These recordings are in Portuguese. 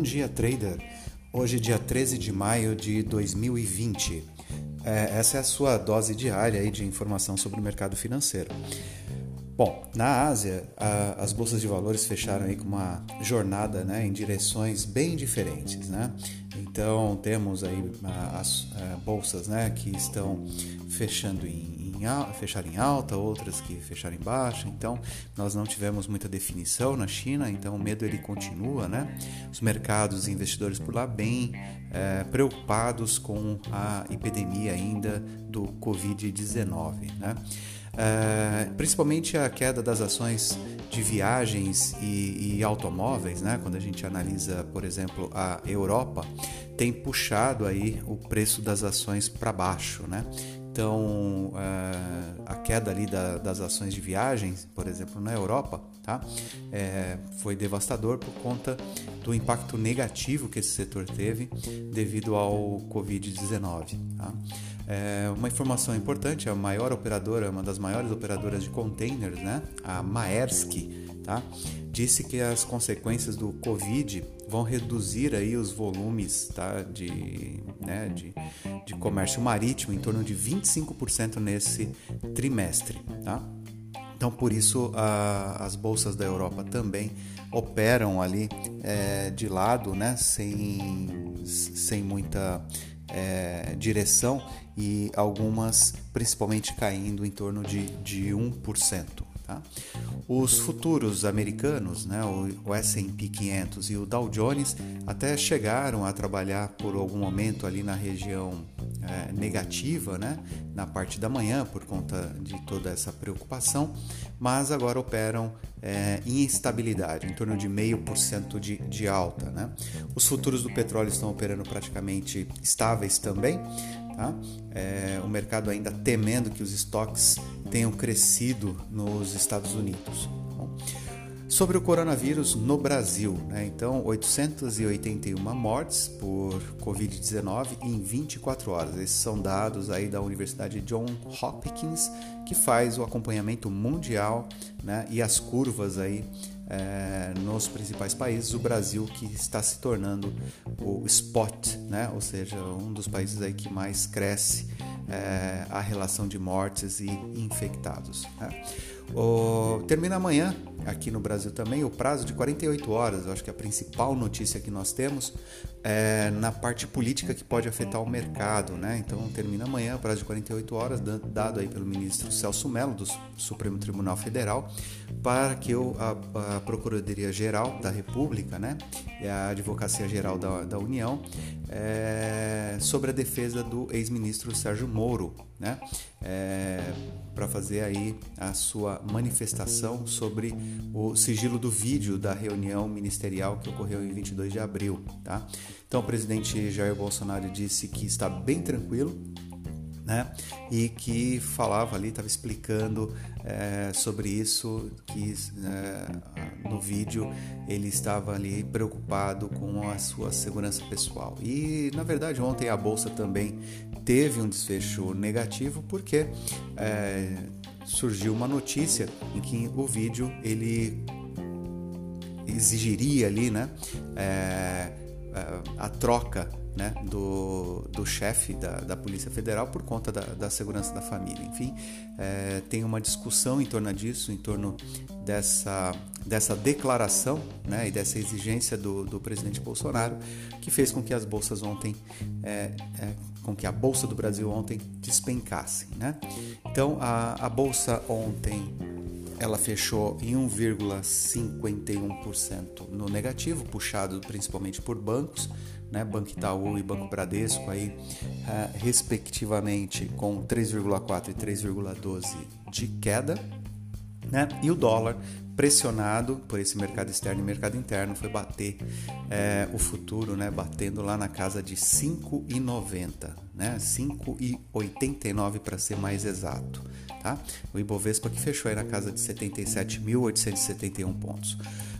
Bom dia, trader. Hoje, dia 13 de maio de 2020. É, essa é a sua dose diária de informação sobre o mercado financeiro. Bom, na Ásia, a, as bolsas de valores fecharam aí com uma jornada né, em direções bem diferentes. Né? Então, temos aí as a, bolsas né, que estão fechando em em, fechar em alta, outras que fecharam em baixa. Então, nós não tivemos muita definição na China, então o medo ele continua, né? Os mercados e investidores por lá bem é, preocupados com a epidemia ainda do Covid-19, né? É, principalmente a queda das ações de viagens e, e, automóveis, né? Quando a gente analisa, por exemplo, a Europa, tem puxado aí o preço das ações para baixo, né? Então, é, a queda ali da, das ações de viagens, por exemplo, na Europa, tá? É, foi devastador por conta do impacto negativo que esse setor teve devido ao Covid-19. Tá? É, uma informação importante: a maior operadora, uma das maiores operadoras de containers, né? a Maersk, tá? disse que as consequências do Covid vão reduzir aí os volumes tá? de, né? de, de comércio marítimo em torno de 25% nesse trimestre. Tá? Então, por isso, a, as bolsas da Europa também operam ali é, de lado, né? sem, sem muita é, direção e algumas principalmente caindo em torno de, de 1%. Tá? Os futuros americanos, né, o, S&P 500 e o Dow Jones, até chegaram a trabalhar por algum momento ali na região é, negativa, né, na parte da manhã por conta de toda essa preocupação, mas agora operam é, em instabilidade, em torno de meio por cento de, de alta. Né? Os futuros do petróleo estão operando praticamente estáveis também, Tá? É, o mercado ainda temendo que os estoques tenham crescido nos Estados Unidos. Bom, sobre o coronavírus no Brasil, né? então 881 mortes por Covid-19 em 24 horas. Esses são dados aí da Universidade John Hopkins que faz o acompanhamento mundial né? e as curvas aí é, nos principais países, o Brasil que está se tornando o spot, né? ou seja, um dos países aí que mais cresce é, a relação de mortes e infectados. Né? Termina amanhã, aqui no Brasil também, o prazo de 48 horas. Eu acho que a principal notícia que nós temos é na parte política que pode afetar o mercado. Né? Então, termina amanhã, o prazo de 48 horas, dado aí pelo ministro Celso Mello, do Supremo Tribunal Federal, para que a, a Procuradoria-Geral da República né, e a Advocacia Geral da, da União é, sobre a defesa do ex-ministro Sérgio Moro, né, é, para fazer aí a sua manifestação sobre o sigilo do vídeo da reunião ministerial que ocorreu em 22 de abril. Tá? Então, o presidente Jair Bolsonaro disse que está bem tranquilo né? E que falava ali, estava explicando é, sobre isso, que é, no vídeo ele estava ali preocupado com a sua segurança pessoal. E na verdade ontem a bolsa também teve um desfecho negativo porque é, surgiu uma notícia em que o vídeo ele exigiria ali, né? A troca né, do, do chefe da, da Polícia Federal por conta da, da segurança da família. Enfim, é, tem uma discussão em torno disso, em torno dessa, dessa declaração né, e dessa exigência do, do presidente Bolsonaro, que fez com que as bolsas ontem, é, é, com que a Bolsa do Brasil ontem despencasse. Né? Então, a, a Bolsa ontem ela fechou em 1,51% no negativo, puxado principalmente por bancos, né, Banco Itaú e Banco Bradesco aí, uh, respectivamente com 3,4 e 3,12 de queda, né? E o dólar pressionado por esse mercado externo e mercado interno foi bater é, o futuro, né? Batendo lá na casa de 5,90, né? 5,89 para ser mais exato, tá? O Ibovespa que fechou aí na casa de 77.871 pontos.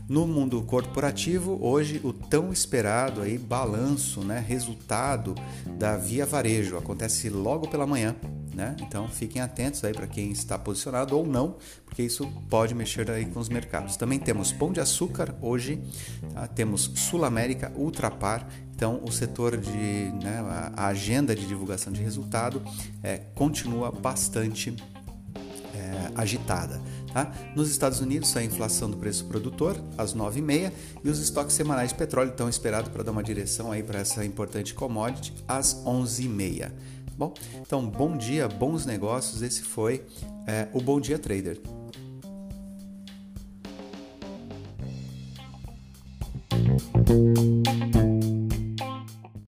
No mundo corporativo, hoje o tão esperado aí balanço, né, resultado da Via Varejo acontece logo pela manhã, né? Então fiquem atentos aí para quem está posicionado ou não, porque isso pode mexer aí com os mercados. Também temos Pão de Açúcar hoje, tá? temos Sul América, Ultrapar. Então o setor de né, a agenda de divulgação de resultado é, continua bastante é, agitada. Tá? Nos Estados Unidos, a inflação do preço produtor às 9h30 e os estoques semanais de petróleo estão esperados para dar uma direção aí para essa importante commodity às 11h30. Bom, então bom dia, bons negócios. Esse foi é, o Bom Dia Trader.